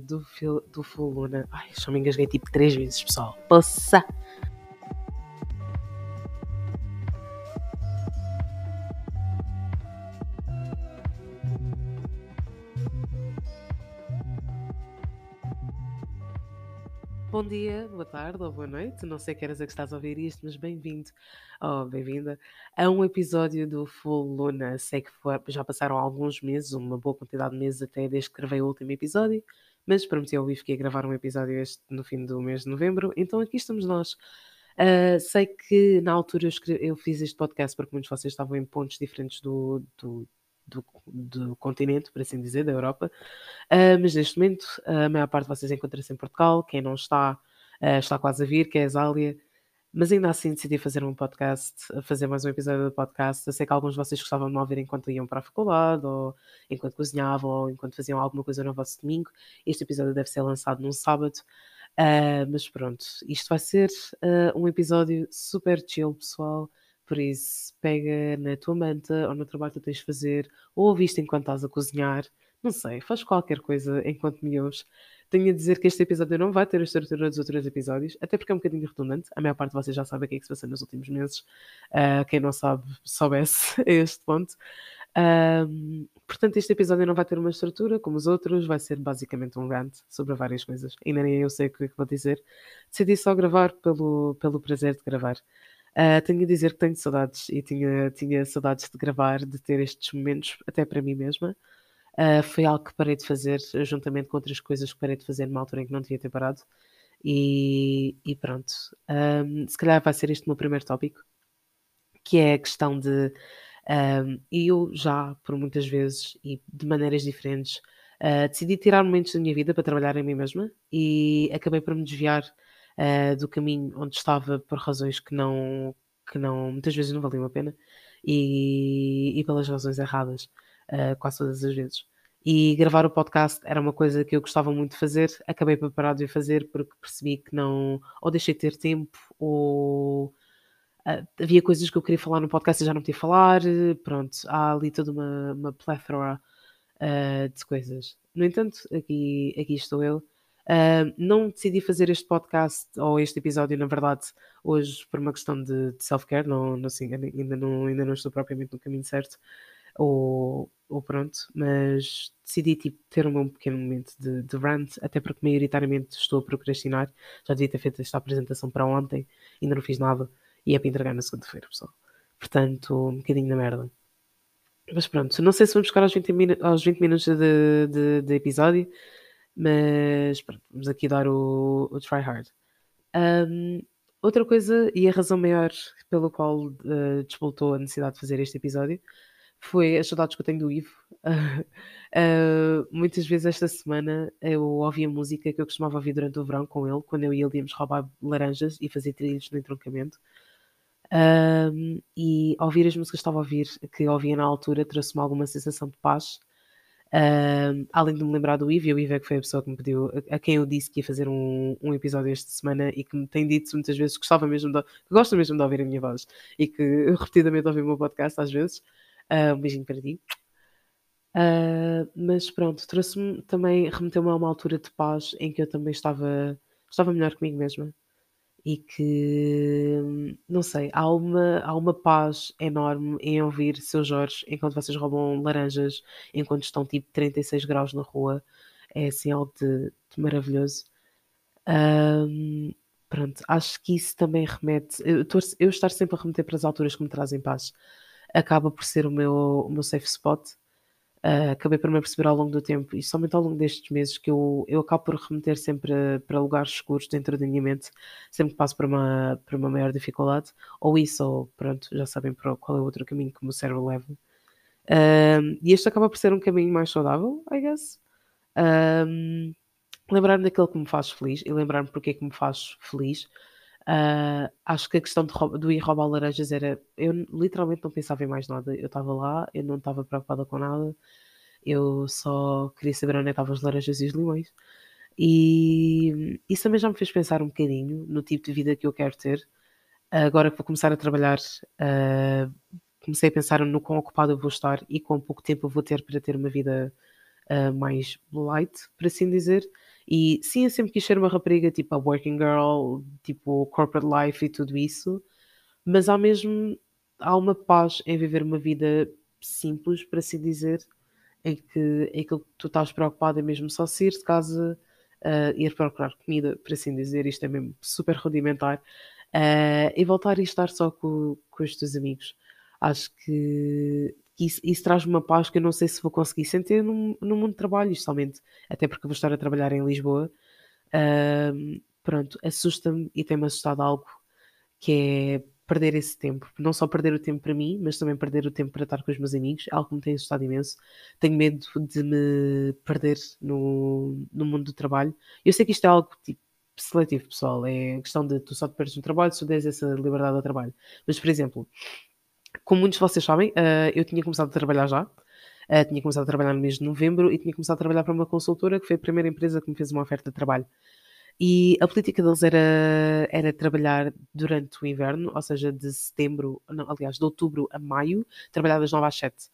do, do Full Luna. Ai, só me engasguei tipo três vezes, pessoal. Poça! Bom dia, boa tarde ou boa noite, não sei que horas é que estás a ouvir isto, mas bem-vindo ou bem-vinda a um episódio do Full Luna. Sei que foi, já passaram alguns meses, uma boa quantidade de meses até desde que gravei o último episódio, mas prometi ao Bife que ia gravar um episódio este no fim do mês de novembro, então aqui estamos nós. Uh, sei que na altura eu, escrevi, eu, fiz este podcast porque muitos de vocês estavam em pontos diferentes do, do do, do, continente, por assim dizer, da Europa. Uh, mas neste momento, a maior parte de vocês encontra-se em Portugal. Quem não está, uh, está quase a vir, que é a Zália. Mas ainda assim decidi fazer um podcast, fazer mais um episódio do podcast. Eu sei que alguns de vocês gostavam de me ouvir enquanto iam para a faculdade, ou enquanto cozinhavam, ou enquanto faziam alguma coisa no vosso domingo. Este episódio deve ser lançado num sábado. Uh, mas pronto, isto vai ser um episódio super chill, pessoal. Por isso, pega na tua manta ou no trabalho que tens de fazer, ou ouviste enquanto estás a cozinhar, não sei, faz qualquer coisa enquanto me ouves. Tenho a dizer que este episódio não vai ter a estrutura dos outros episódios, até porque é um bocadinho redundante. A maior parte de vocês já sabe o que é que se passou nos últimos meses. Uh, quem não sabe, soubesse a este ponto. Um, portanto, este episódio não vai ter uma estrutura como os outros, vai ser basicamente um rant sobre várias coisas. Ainda nem eu sei o que é que vou dizer. Decidi só gravar pelo, pelo prazer de gravar. Uh, tenho a dizer que tenho saudades e tinha, tinha saudades de gravar, de ter estes momentos, até para mim mesma. Uh, foi algo que parei de fazer, juntamente com outras coisas que parei de fazer numa altura em que não devia ter parado. E, e pronto. Um, se calhar vai ser este o meu primeiro tópico, que é a questão de um, eu já, por muitas vezes e de maneiras diferentes, uh, decidi tirar momentos da minha vida para trabalhar em mim mesma e acabei por me desviar uh, do caminho onde estava por razões que não, que não muitas vezes não valiam a pena e, e pelas razões erradas, uh, quase todas as vezes. E gravar o podcast era uma coisa que eu gostava muito de fazer, acabei por parar de fazer porque percebi que não, ou deixei de ter tempo, ou Uh, havia coisas que eu queria falar no podcast e já não podia falar. Pronto, há ali toda uma, uma plethora uh, de coisas. No entanto, aqui, aqui estou eu Uh, não decidi fazer este podcast ou este episódio, na verdade, hoje por uma questão de, de self-care, não, não, assim, ainda, não, ainda não estou propriamente no caminho certo, ou, ou pronto, mas decidi tipo, ter um pequeno momento de, de rant, até porque maioritariamente estou a procrastinar. Já devia ter feito esta apresentação para ontem, ainda não fiz nada, e é para entregar na segunda-feira, pessoal. Portanto, um bocadinho na merda. Mas pronto, não sei se vamos ficar aos 20, aos 20 minutos de, de, de episódio. Mas pronto, vamos aqui dar o, o try hard. Um, outra coisa, e a razão maior pelo qual uh, a necessidade de fazer este episódio, foi as saudades que eu tenho do Ivo. Uh, uh, muitas vezes esta semana eu ouvia música que eu costumava ouvir durante o verão com ele, quando eu e ele íamos roubar laranjas e fazer trilhos no entroncamento. Um, e ouvir as músicas que estava a ouvir, que ouvia na altura, trouxe-me alguma sensação de paz Uh, além de me lembrar do Ivo, e o Ivo é que foi a pessoa que me pediu, a, a quem eu disse que ia fazer um, um, episódio esta semana e que me tem dito muitas vezes que gostava mesmo de, que gosta mesmo de ouvir a minha voz e que repetidamente ouvi o meu podcast às vezes. Uh, um beijinho para ti. Uh, mas pronto, trouxe-me também, remeteu-me a uma altura de paz em que eu também estava, estava melhor comigo mesma e que, não sei, há uma, há uma paz enorme em ouvir seu Jorge enquanto vocês roubam laranjas, enquanto estão tipo 36 graus na rua. É assim algo de, de maravilhoso. Um, pronto, acho que isso também remete. Eu, eu estar sempre a remeter para as alturas que me trazem paz acaba por ser o meu, o meu safe spot Uh, acabei por me perceber ao longo do tempo e somente ao longo destes meses que eu, eu acabo por remeter sempre para lugares escuros dentro da minha mente, sempre que passo por uma, por uma maior dificuldade, ou isso, ou pronto, já sabem qual é o outro caminho que o meu cérebro leva. Uh, e este acaba por ser um caminho mais saudável, I guess. Uh, lembrar-me daquilo que me faz feliz e lembrar-me porque é que me faz feliz. Uh, acho que a questão de, do ir roubar laranjas era. Eu literalmente não pensava em mais nada. Eu estava lá, eu não estava preocupada com nada. Eu só queria saber onde é estavam as laranjas e os limões. E isso também já me fez pensar um bocadinho no tipo de vida que eu quero ter. Agora que vou começar a trabalhar, uh, comecei a pensar no quão ocupado eu vou estar e quão pouco tempo eu vou ter para ter uma vida uh, mais light, por assim dizer. E sim, eu sempre quis ser uma rapariga tipo a working girl, tipo corporate life e tudo isso, mas há mesmo há uma paz em viver uma vida simples, para assim dizer, em que aquilo que tu estás preocupado é mesmo só sair de casa, uh, ir procurar comida, por assim dizer, isto é mesmo super rudimentar, uh, e voltar e estar só com, com os teus amigos. Acho que isso, isso traz uma paz que eu não sei se vou conseguir sentir no, no mundo de trabalho, somente até porque vou estar a trabalhar em Lisboa. Uh, pronto, assusta-me e tem-me assustado algo que é perder esse tempo. Não só perder o tempo para mim, mas também perder o tempo para estar com os meus amigos. É algo que me tem assustado imenso. Tenho medo de me perder no, no mundo do trabalho. Eu sei que isto é algo tipo seletivo, pessoal. É questão de tu só te perdes no trabalho se tu des essa liberdade ao trabalho. Mas, por exemplo, como muitos de vocês sabem, uh, eu tinha começado a trabalhar já. Uh, tinha começado a trabalhar no mês de novembro e tinha começado a trabalhar para uma consultora que foi a primeira empresa que me fez uma oferta de trabalho. E a política deles era, era trabalhar durante o inverno, ou seja, de setembro, não, aliás, de outubro a maio, trabalhar das 9 às 7,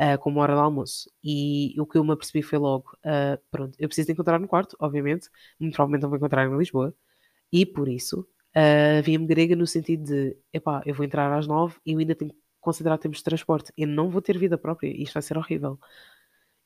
uh, como hora de almoço. E o que eu me apercebi foi logo: uh, pronto, eu preciso de encontrar no quarto, obviamente, muito provavelmente não vou encontrar em Lisboa, e por isso uh, via-me grega no sentido de: epá, eu vou entrar às 9 e eu ainda tenho que considerar tempos de transporte, eu não vou ter vida própria, isto vai ser horrível.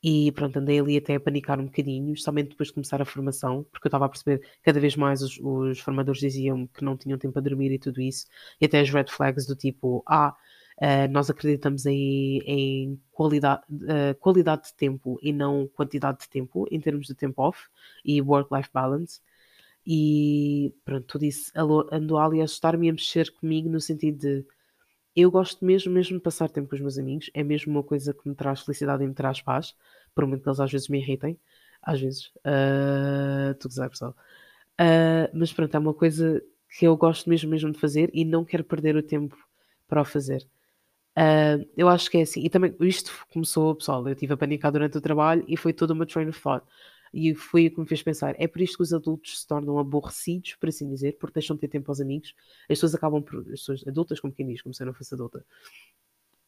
E pronto, andei ali até a panicar um bocadinho, somente depois de começar a formação, porque eu estava a perceber cada vez mais os, os formadores diziam que não tinham tempo a dormir e tudo isso, e até as red flags do tipo, ah, uh, nós acreditamos em, em qualidade, uh, qualidade de tempo e não quantidade de tempo, em termos de tempo off e work-life balance. E pronto, tudo isso andou ali a assustar-me a mexer comigo no sentido de eu gosto mesmo, mesmo de passar tempo com os meus amigos, é mesmo uma coisa que me traz felicidade e me traz paz, por muito que eles às vezes me irritem, às vezes, uh, tu quiser, pessoal. Uh, mas pronto, é uma coisa que eu gosto mesmo, mesmo de fazer e não quero perder o tempo para o fazer. Uh, eu acho que é assim, e também isto começou, pessoal, eu estive a panicar durante o trabalho e foi toda uma train of thought. E foi o que me fez pensar. É por isto que os adultos se tornam aborrecidos, por assim dizer, porque deixam de ter tempo aos amigos. As pessoas acabam por. As pessoas adultas, como quem diz, como se eu não fosse adulta.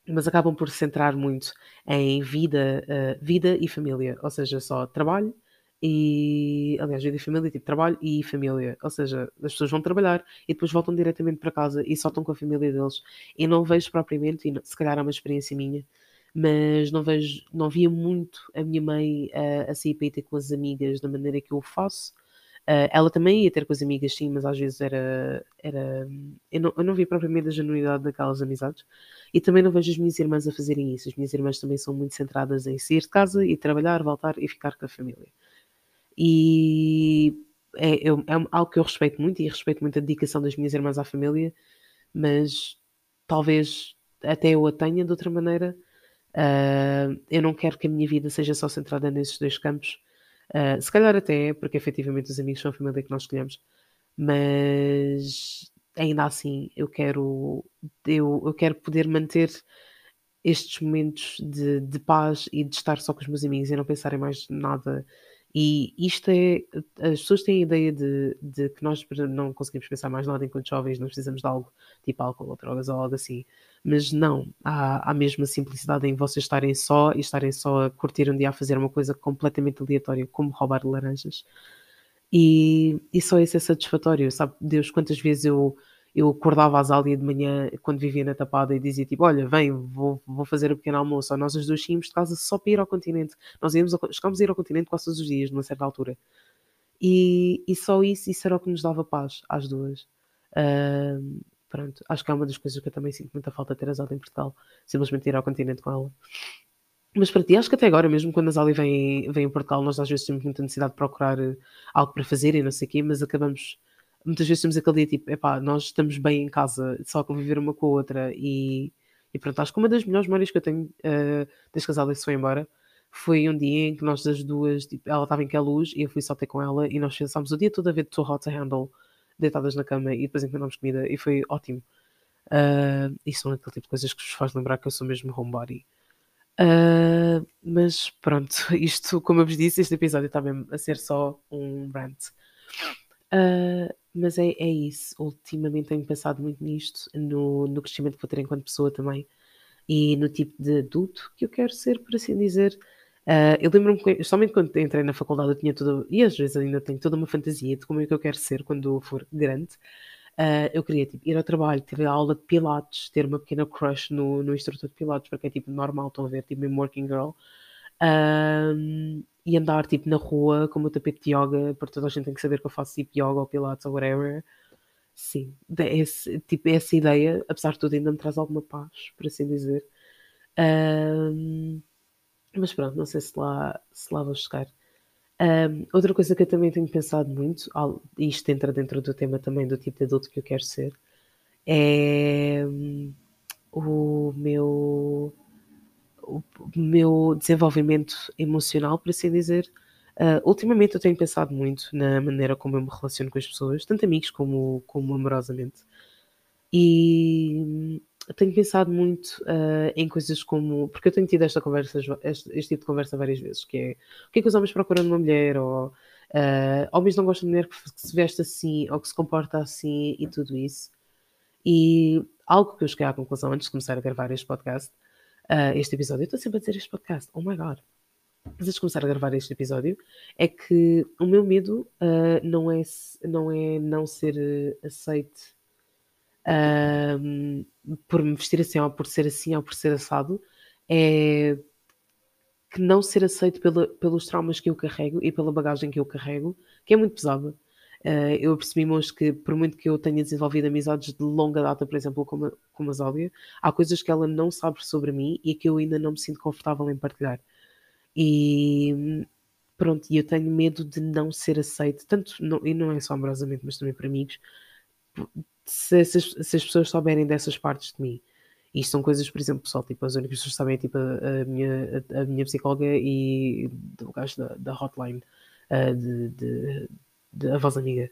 Mas acabam por se centrar muito em vida, uh, vida e família. Ou seja, só trabalho e. Aliás, vida e família, tipo trabalho e família. Ou seja, as pessoas vão trabalhar e depois voltam diretamente para casa e só estão com a família deles. E não vejo propriamente, e se calhar é uma experiência minha, mas não vejo, não via muito a minha mãe uh, a sair para ir ter com as amigas da maneira que eu faço. Uh, ela também ia ter com as amigas, sim, mas às vezes era. era eu, não, eu não vi propriamente a genuinidade daquelas amizades. E também não vejo as minhas irmãs a fazerem isso. As minhas irmãs também são muito centradas em sair de casa e trabalhar, voltar e ficar com a família. E é, é, é algo que eu respeito muito e respeito muito a dedicação das minhas irmãs à família, mas talvez até eu a tenha de outra maneira Uh, eu não quero que a minha vida seja só centrada nesses dois campos. Uh, se calhar até é, porque efetivamente os amigos são a família que nós escolhemos, mas ainda assim eu quero, eu, eu quero poder manter estes momentos de, de paz e de estar só com os meus amigos e não pensar em mais nada e isto é. As pessoas têm a ideia de, de que nós não conseguimos pensar mais nada enquanto jovens, não precisamos de algo tipo álcool ou drogas ou algo assim. Mas não, há, há mesmo a simplicidade em vocês estarem só e estarem só a curtir um dia a fazer uma coisa completamente aleatória, como roubar laranjas. E, e só isso é satisfatório, sabe? Deus, quantas vezes eu eu acordava às Alia de manhã quando vivia na Tapada e dizia tipo, olha, vem, vou, vou fazer o pequeno almoço. Nós as duas saímos de casa só para ir ao continente. Nós íamos, chegámos a ir ao continente quase todos os dias, numa certa altura. E, e só isso, isso era o que nos dava paz às duas. Uh, pronto, acho que é uma das coisas que eu também sinto muita falta de ter a Zalda em Portugal. Simplesmente ir ao continente com ela. Mas para ti, acho que até agora, mesmo quando a Zali vem, vem em Portugal, nós às vezes temos muita necessidade de procurar eh, algo para fazer e não sei o quê, mas acabamos muitas vezes temos aquele dia tipo, epá, nós estamos bem em casa, só a conviver uma com a outra e, e pronto, acho que uma das melhores memórias que eu tenho uh, desde que a se foi embora foi um dia em que nós das duas, tipo, ela estava em que luz e eu fui só ter com ela e nós pensámos o dia todo a ver Too Hot to Handle deitadas na cama e depois encomendámos comida e foi ótimo. Uh, e são aquele tipo de coisas que vos faz lembrar que eu sou mesmo homebody. Uh, mas pronto, isto, como eu vos disse, este episódio está mesmo a ser só um rant. Uh, mas é, é isso. Ultimamente tenho pensado muito nisto, no, no crescimento que vou ter enquanto pessoa também e no tipo de adulto que eu quero ser, por assim dizer. Uh, eu lembro-me, somente quando entrei na faculdade, eu tinha toda, e às vezes ainda tenho toda uma fantasia de como é que eu quero ser quando for grande. Uh, eu queria tipo, ir ao trabalho, ter aula de Pilates, ter uma pequena crush no, no instrutor de Pilates, porque é tipo normal, estão a ver, tipo, em Working Girl. Uh, e andar tipo na rua com o meu tapete de yoga, porque toda a gente tem que saber que eu faço tipo yoga ou Pilates ou whatever. Sim, esse, tipo, essa ideia, apesar de tudo, ainda me traz alguma paz, por assim dizer. Uh, mas pronto, não sei se lá, se lá vou chegar. Um, outra coisa que eu também tenho pensado muito, e isto entra dentro do tema também do tipo de adulto que eu quero ser, é um, o meu o meu desenvolvimento emocional, por assim dizer. Uh, ultimamente eu tenho pensado muito na maneira como eu me relaciono com as pessoas, tanto amigos como, como amorosamente. E tenho pensado muito uh, em coisas como. Porque eu tenho tido esta conversa, este, este, tipo de conversa várias vezes, que é o que é que os homens procuram numa mulher, ou uh, homens não gostam de mulher que se veste assim, ou que se comporta assim, e tudo isso. E algo que eu cheguei à conclusão antes de começar a gravar este podcast, uh, este episódio, eu estou sempre a dizer este podcast, oh my god. Antes de começar a gravar este episódio, é que o meu medo não, é, não é não ser aceite um, por me vestir assim, ou por ser assim, ou por ser assado, é que não ser aceito pela, pelos traumas que eu carrego e pela bagagem que eu carrego, que é muito pesada. Uh, eu percebi hoje que, por muito que eu tenha desenvolvido amizades de longa data, por exemplo, com com a Zólia, há coisas que ela não sabe sobre mim e que eu ainda não me sinto confortável em partilhar. E pronto, e eu tenho medo de não ser aceito, tanto, não, e não é só amorosamente, mas também por amigos, se, se, se, as pessoas souberem dessas partes de mim. Isto são coisas, por exemplo, pessoal, tipo, as únicas pessoas que sabem é tipo a, a minha, a, a, minha psicóloga e o gajo da, da hotline uh, de, de, de, a voz amiga.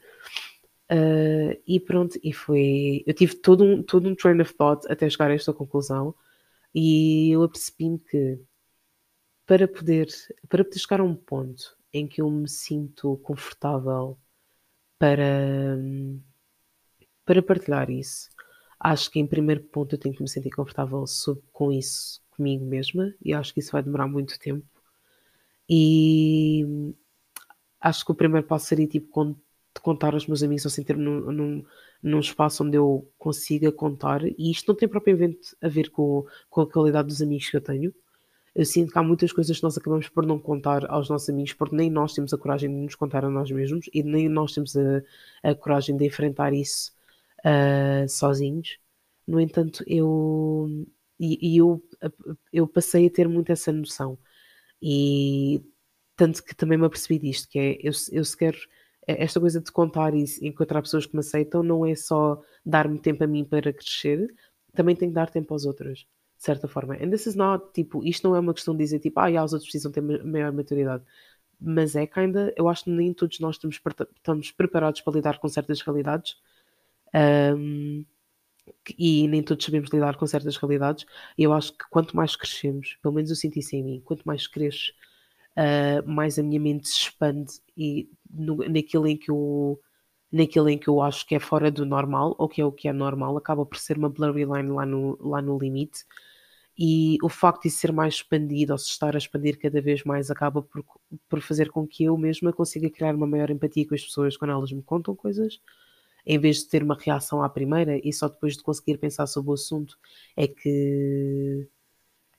Uh, e pronto, e foi. Eu tive todo um, todo um train of thought até chegar a esta conclusão e eu apercebi-me que para poder, para poder chegar a um ponto em que eu me sinto confortável para. Para partilhar isso, acho que em primeiro ponto eu tenho que me sentir confortável com isso comigo mesma e acho que isso vai demorar muito tempo. E acho que o primeiro passo seria tipo contar aos meus amigos ou sentir-me num, num, num, espaço onde eu consiga contar. E isto não tem propriamente a ver com, com a qualidade dos amigos que eu tenho. Eu sinto que há muitas coisas que nós acabamos por não contar aos nossos amigos porque nem nós temos a coragem de nos contar a nós mesmos e nem nós temos a, a coragem de enfrentar isso uh, sozinhos. No entanto, eu, e, e, eu, eu passei a ter muito essa noção. E tanto que também me apercebi disto, que é, eu, eu sequer, é, esta coisa de contar e encontrar pessoas que me aceitam não é só dar-me tempo a mim para crescer, também tenho que dar tempo aos outros, de certa forma. And this is not, tipo, isto não é uma questão de dizer, tipo, ah, os outros precisam ter maior maturidade. Mas é ainda, eu acho que nem todos nós estamos, estamos preparados para lidar com certas realidades um, e nem todos sabemos lidar com certas realidades. E eu acho que quanto mais crescemos, pelo menos eu sinto isso em mim, quanto mais cresço, uh, mais a minha mente se expande e no, naquilo em que eu naquilo em que eu acho que é fora do normal ou que é o que é normal, acaba por ser uma blurry line lá no, lá no limite. E o facto de ser mais expandido ou se estar a expandir cada vez mais acaba por, por fazer com que eu mesma consiga criar uma maior empatia com as pessoas quando elas me contam coisas em vez de ter uma reação à primeira e só depois de conseguir pensar sobre o assunto é que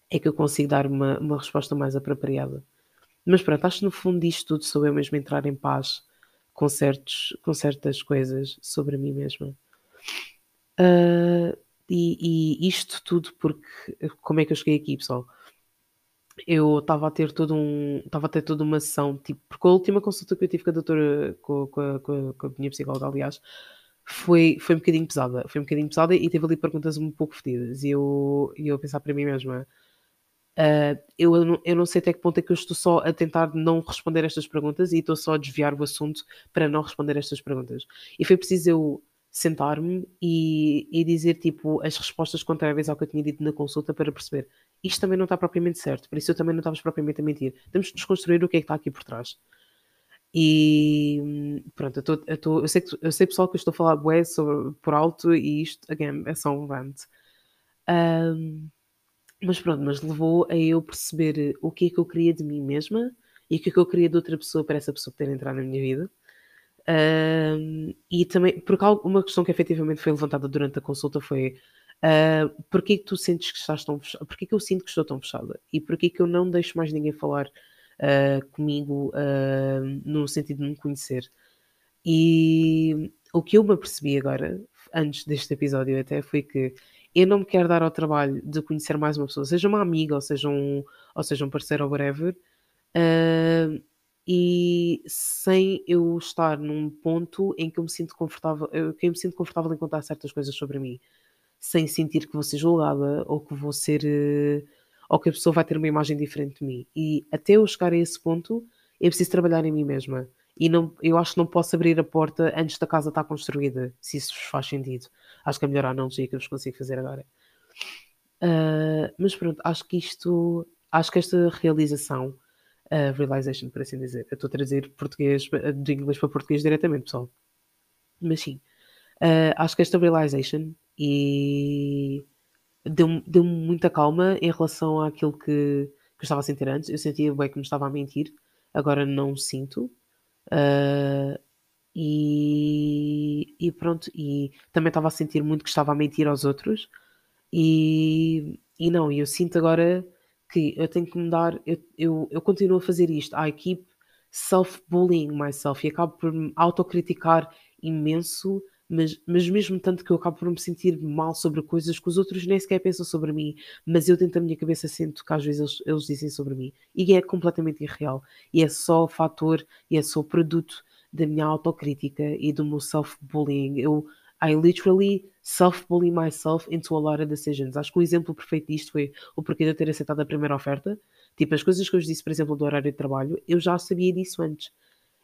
é que eu consigo dar uma, uma resposta mais apropriada. Mas pronto, acho que no fundo disto tudo sou eu mesmo entrar em paz com, certos, com certas coisas sobre mim mesma. Uh, e, e, isto tudo porque como é que eu cheguei aqui, pessoal? Eu estava a ter todo um. Estava a ter toda uma sessão, tipo, porque a última consulta que eu tive com a doutora, com, com, com com a minha psicóloga, aliás, foi, foi um bocadinho pesada. Foi um bocadinho pesada e teve ali perguntas um pouco fedidas. E eu, eu a pensar para mim mesma, uh, eu, eu não sei até que ponto é que eu estou só a tentar não responder estas perguntas e estou só a desviar o assunto para não responder estas perguntas. E foi preciso eu sentar-me e, e dizer tipo as respostas contrárias ao que eu tinha dito na consulta para perceber isto também não está propriamente certo, por isso eu também não estava propriamente a mentir. Temos de desconstruir o que é que está aqui por trás. E pronto, eu, tô, eu, tô, eu, sei, que, eu sei pessoal que eu estou a falar bué sobre, por alto e isto, again, é só um rant. Um, Mas pronto, mas levou a eu perceber o que é que eu queria de mim mesma e o que é que eu queria de outra pessoa para essa pessoa poder entrar na minha vida. Um, e também, porque uma questão que efetivamente foi levantada durante a consulta foi uh, porquê que tu sentes que estás tão fechada? Porquê que eu sinto que estou tão fechada? E porquê que eu não deixo mais ninguém falar uh, comigo uh, no sentido de me conhecer? E o que eu me apercebi agora, antes deste episódio até, foi que eu não me quero dar ao trabalho de conhecer mais uma pessoa, seja uma amiga ou seja um, ou seja um parceiro ou whatever, uh, e sem eu estar num ponto em que eu me sinto confortável, que eu me sinto confortável em contar certas coisas sobre mim, sem sentir que vou ser julgada ou que vou ser uh, ou que a pessoa vai ter uma imagem diferente de mim. E até eu chegar a esse ponto, eu preciso trabalhar em mim mesma. E não, eu acho que não posso abrir a porta antes da casa estar construída, se isso vos faz sentido. Acho que é a melhor analogia que eu vos consigo fazer agora. Uh, mas pronto, acho que isto, acho que esta realização, uh, realization, por assim dizer, eu estou a traduzir português, de inglês para português diretamente, pessoal. Mas sim, uh, acho que esta realization e deu-me deu muita calma em relação àquilo que, que eu estava a sentir antes. Eu sentia bem que me estava a mentir, agora não sinto. Uh, e, e, pronto, e também estava a sentir muito que estava a mentir aos outros. E, e não, eu sinto agora que eu tenho que mudar, eu, eu, eu continuo a fazer isto. I keep self-bullying myself e acabo por me autocriticar imenso mas, mas mesmo tanto que eu acabo por me sentir mal sobre coisas que os outros nem sequer pensam sobre mim, mas eu dentro da minha cabeça sinto que às vezes eles, eles dizem sobre mim e é completamente irreal e é só fator e é só produto da minha autocrítica e do meu self-bullying. Eu I literally self-bully myself into a lot of decisions. Acho que o exemplo perfeito disto foi o porquê de eu ter aceitado a primeira oferta. Tipo, as coisas que eu disse, por exemplo, do horário de trabalho, eu já sabia disso antes.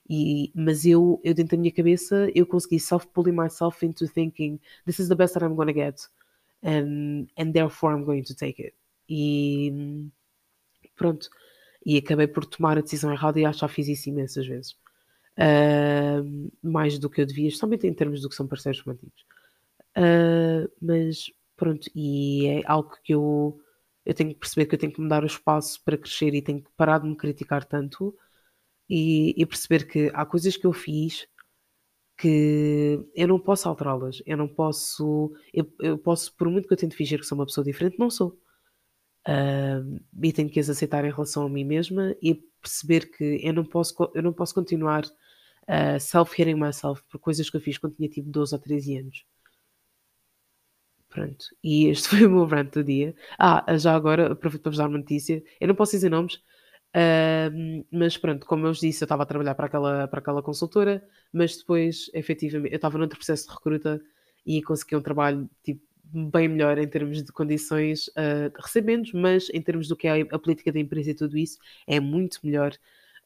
E, mas eu, eu dentro da minha cabeça, eu consegui self-pulling myself into thinking this is the best that I'm going to get and, and therefore I'm going to take it. E pronto. E acabei por tomar a decisão errada e acho que já fiz isso imensas vezes. Uh, mais do que eu devia, especialmente em termos do que são parceiros românticos. Uh, mas pronto, e é algo que eu, eu tenho que perceber que eu tenho que me dar o espaço para crescer e tenho que parar de me criticar tanto e, e perceber que há coisas que eu fiz que eu não posso alterá-las. Eu não posso. Eu, eu, posso, por muito que eu tente fingir que sou uma pessoa diferente, não sou. Uh, e tenho que as aceitar em relação a mim mesma e perceber que eu não posso, eu não posso continuar uh, self-hating myself por coisas que eu fiz quando tinha tipo 12 ou 13 anos. Pronto. E este foi o meu rant do dia. Ah, já agora, aproveito para vos dar uma notícia. Eu não posso dizer nomes, Uh, mas pronto, como eu vos disse, eu estava a trabalhar para aquela, para aquela consultora, mas depois, efetivamente, eu estava noutro processo de recruta e consegui um trabalho tipo, bem melhor em termos de condições uh, recebendo, mas em termos do que é a política da empresa e tudo isso, é muito melhor.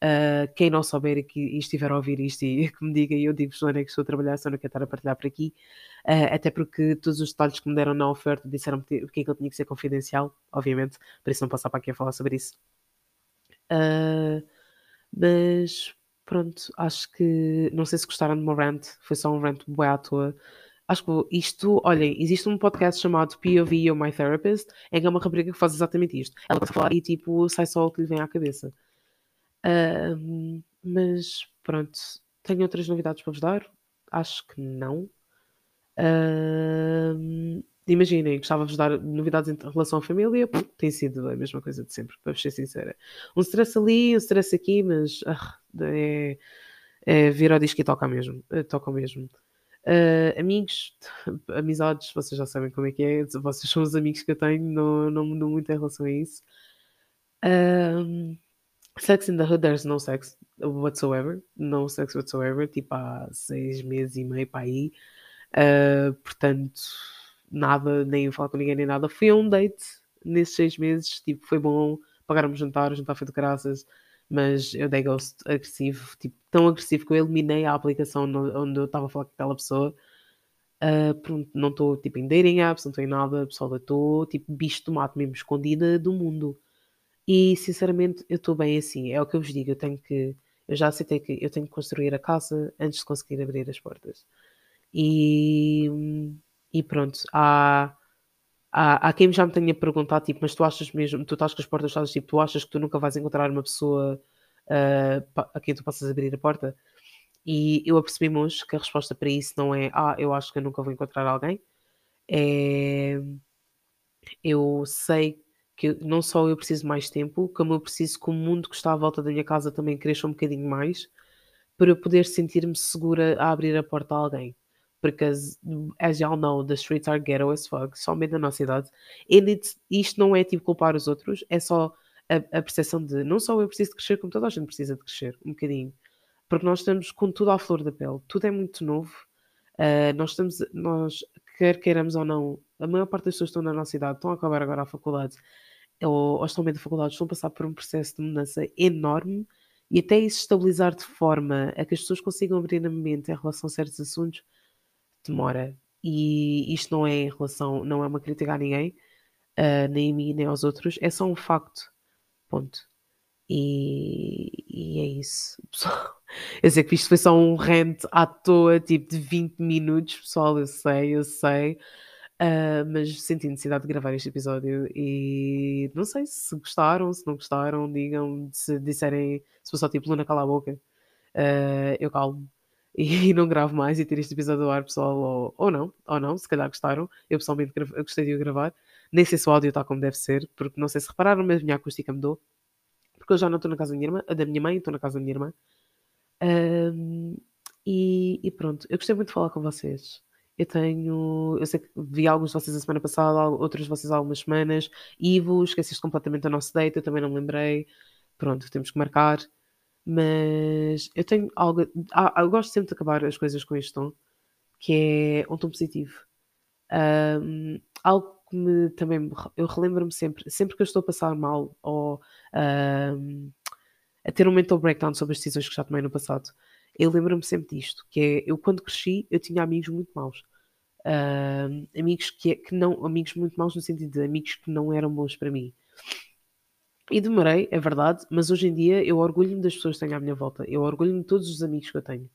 Uh, quem não souber e, que, e estiver a ouvir isto e que me diga, eu digo, Joana, que estou a trabalhar, só não quero estar a partilhar por aqui, uh, até porque todos os detalhes que me deram na oferta disseram que, que aquilo tinha que ser confidencial, obviamente, por isso não passar para aqui a falar sobre isso. Uh, mas pronto, acho que não sei se gostaram do meu rant, foi só um rant bué à toa. Acho que isto, olhem, existe um podcast chamado POV ou My Therapist, em que é uma rapariga que faz exatamente isto. Ela a falar e tipo, sai só o que lhe vem à cabeça. Uh, mas pronto, tenho outras novidades para vos dar? Acho que não. Uh, imaginem, gostava-vos dar novidades em relação à família, tem sido a mesma coisa de sempre, para ser sincera. Um stress ali, um stress aqui, mas ah, é, é vir ao disco e toca mesmo. Eh, toca mesmo. Uh, amigos, amizades, vocês já sabem como é que é, vocês são os amigos que eu tenho, não, não mudou muito em relação a isso. Um, sex in the Hood, there's no sex whatsoever, no sex whatsoever, tipo há seis meses e meio para aí. Uh, portanto, nada, nem falar com ninguém, nem nada. Fui a um date nesses seis meses, tipo, foi bom, pagaram-me jantar, o jantar foi de graças, mas eu dei ghost agressivo, tipo, tão agressivo que eu eliminei a aplicação onde eu estava a falar com aquela pessoa. Uh, pronto, não estou tipo em dating apps, não estou em nada, pessoal, eu estou tipo bicho de tomate mesmo, escondida do mundo. E sinceramente eu estou bem assim, é o que eu vos digo, eu tenho que, eu já aceitei que eu tenho que construir a casa antes de conseguir abrir as portas. E e pronto, há. há, há quem já me tenha perguntado, tipo, mas tu achas mesmo, tu estás com as portas fechadas, tipo, tu achas que tu nunca vais encontrar uma pessoa uh, a quem tu possas abrir a porta? E eu apercebi-me hoje que a resposta para isso não é, ah, eu acho que eu nunca vou encontrar alguém. É, eu sei que não só eu preciso mais tempo, como eu preciso que o mundo que está à volta da minha casa também cresça um bocadinho mais para eu poder sentir-me segura a abrir a porta a alguém. Porque, as, as y'all know, the streets are ghetto as fuck, somente na nossa idade. E isto não é tipo culpar os outros, é só a, a percepção de não só eu preciso crescer, como toda a gente precisa de crescer, um bocadinho. Porque nós estamos com tudo à flor da pele, tudo é muito novo. Uh, nós estamos, nós, quer queiramos ou não, a maior parte das pessoas que estão na nossa idade estão a acabar agora a faculdade ou, ou estão bem da faculdade, estão a passar por um processo de mudança enorme e até isso estabilizar de forma a que as pessoas consigam abrir a mente em relação a certos assuntos demora. E isto não é em relação, não é uma crítica a ninguém, uh, nem a mim, nem aos outros, é só um facto. Ponto. E, e é isso, pessoal. Eu sei que isto foi só um rant à toa, tipo de 20 minutos, pessoal, eu sei, eu sei. Uh, mas senti necessidade de gravar este episódio e não sei se gostaram, se não gostaram, digam, se disserem, se for só tipo Luna cala a boca, uh, eu calmo e não gravo mais e tiro este episódio do ar, pessoal, ou, ou não, ou não, se calhar gostaram, eu pessoalmente eu gostei de o gravar, nem sei se o áudio está como deve ser, porque não sei se repararam, mas a minha acústica mudou, porque eu já não estou na casa da minha irmã, da minha mãe, estou na casa da minha irmã, e, e pronto, eu gostei muito de falar com vocês. Eu tenho. Eu sei que vi alguns de vocês a semana passada, outros de vocês há algumas semanas. Ivo, esqueceste completamente o nosso date, eu também não me lembrei. Pronto, temos que marcar. Mas eu tenho algo. Ah, eu gosto sempre de acabar as coisas com este tom, que é um tom positivo. Um, algo que me também. Eu relembro-me sempre, sempre que eu estou a passar mal ou um, a ter um mental breakdown sobre as decisões que já tomei no passado eu lembro-me sempre disto, que é, eu quando cresci, eu tinha amigos muito maus. Uh, amigos que, que não, amigos muito maus no sentido de amigos que não eram bons para mim. E demorei, é verdade, mas hoje em dia eu orgulho-me das pessoas que tenho à minha volta. Eu orgulho-me de todos os amigos que eu tenho.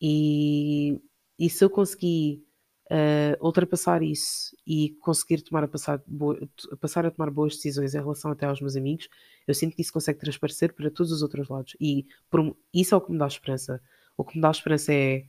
E, e se eu conseguir uh, ultrapassar isso e conseguir tomar a passar, a passar a tomar boas decisões em relação até aos meus amigos, eu sinto que isso consegue transparecer para todos os outros lados. E por, isso é o que me dá esperança. O que me dá esperança é,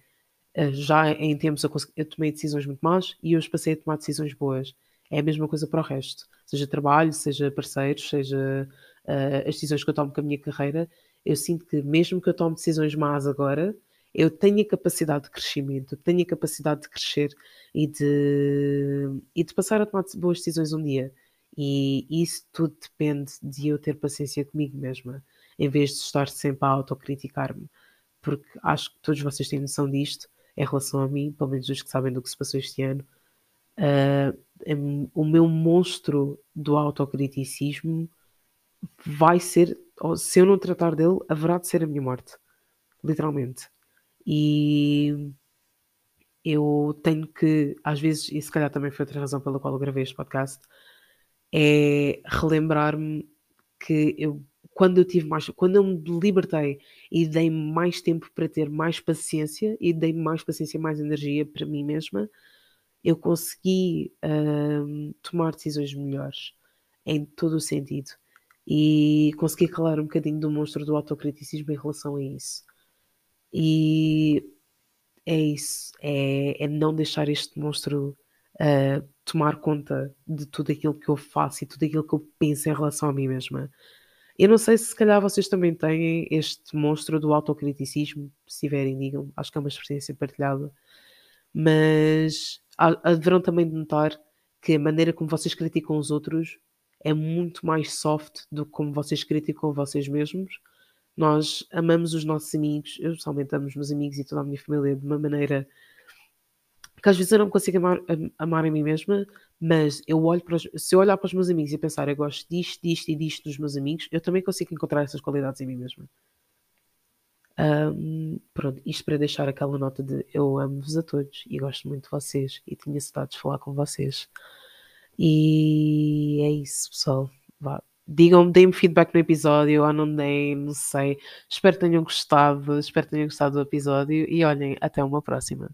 uh, já em tempos eu, eu tomei decisões muito más e hoje passei a tomar decisões boas. É a mesma coisa para o resto. Seja trabalho, seja parceiros, seja uh, as decisões que eu tomo com a minha carreira, eu sinto que mesmo que eu tome decisões más agora, eu tenho a capacidade de crescimento, tenho a capacidade de crescer e de, e de passar a tomar boas decisões um dia. E isso tudo depende de eu ter paciência comigo mesma, em vez de estar sempre a autocriticar-me. Porque acho que todos vocês têm noção disto em relação a mim, pelo menos os que sabem do que se passou este ano. Uh, o meu monstro do autocriticismo vai ser, se eu não tratar dele, haverá de ser a minha morte. Literalmente. E eu tenho que, às vezes, e se calhar também foi outra razão pela qual eu gravei este podcast, é relembrar-me que eu, quando eu tive mais, quando eu me libertei e dei mais tempo para ter mais paciência e dei mais paciência e mais energia para mim mesma, eu consegui um, tomar decisões melhores em todo o sentido e consegui calar um bocadinho do monstro do autocriticismo em relação a isso. E é isso, é, é não deixar este monstro uh, tomar conta de tudo aquilo que eu faço e tudo aquilo que eu penso em relação a mim mesma. Eu não sei se se calhar vocês também têm este monstro do autocriticismo, se tiverem, digam, acho que é uma experiência partilhada, mas haverão também notar que a maneira como vocês criticam os outros é muito mais soft do que como vocês criticam vocês mesmos nós amamos os nossos amigos, eu pessoalmente amo os meus amigos e toda a minha família de uma maneira que às vezes eu não consigo amar, amar a mim mesma, mas eu olho para os, se eu olhar para os meus amigos e pensar eu gosto disto, disto e disto dos meus amigos, eu também consigo encontrar essas qualidades em mim mesma. Um, pronto, isto para deixar aquela nota de eu amo-vos a todos e gosto muito de vocês e tinha saudades de falar com vocês. E é isso, pessoal. Vá, Digam-me, deem-me feedback no episódio, ou não deem, não sei. Espero que tenham gostado, espero que tenham gostado do episódio e olhem, até uma próxima.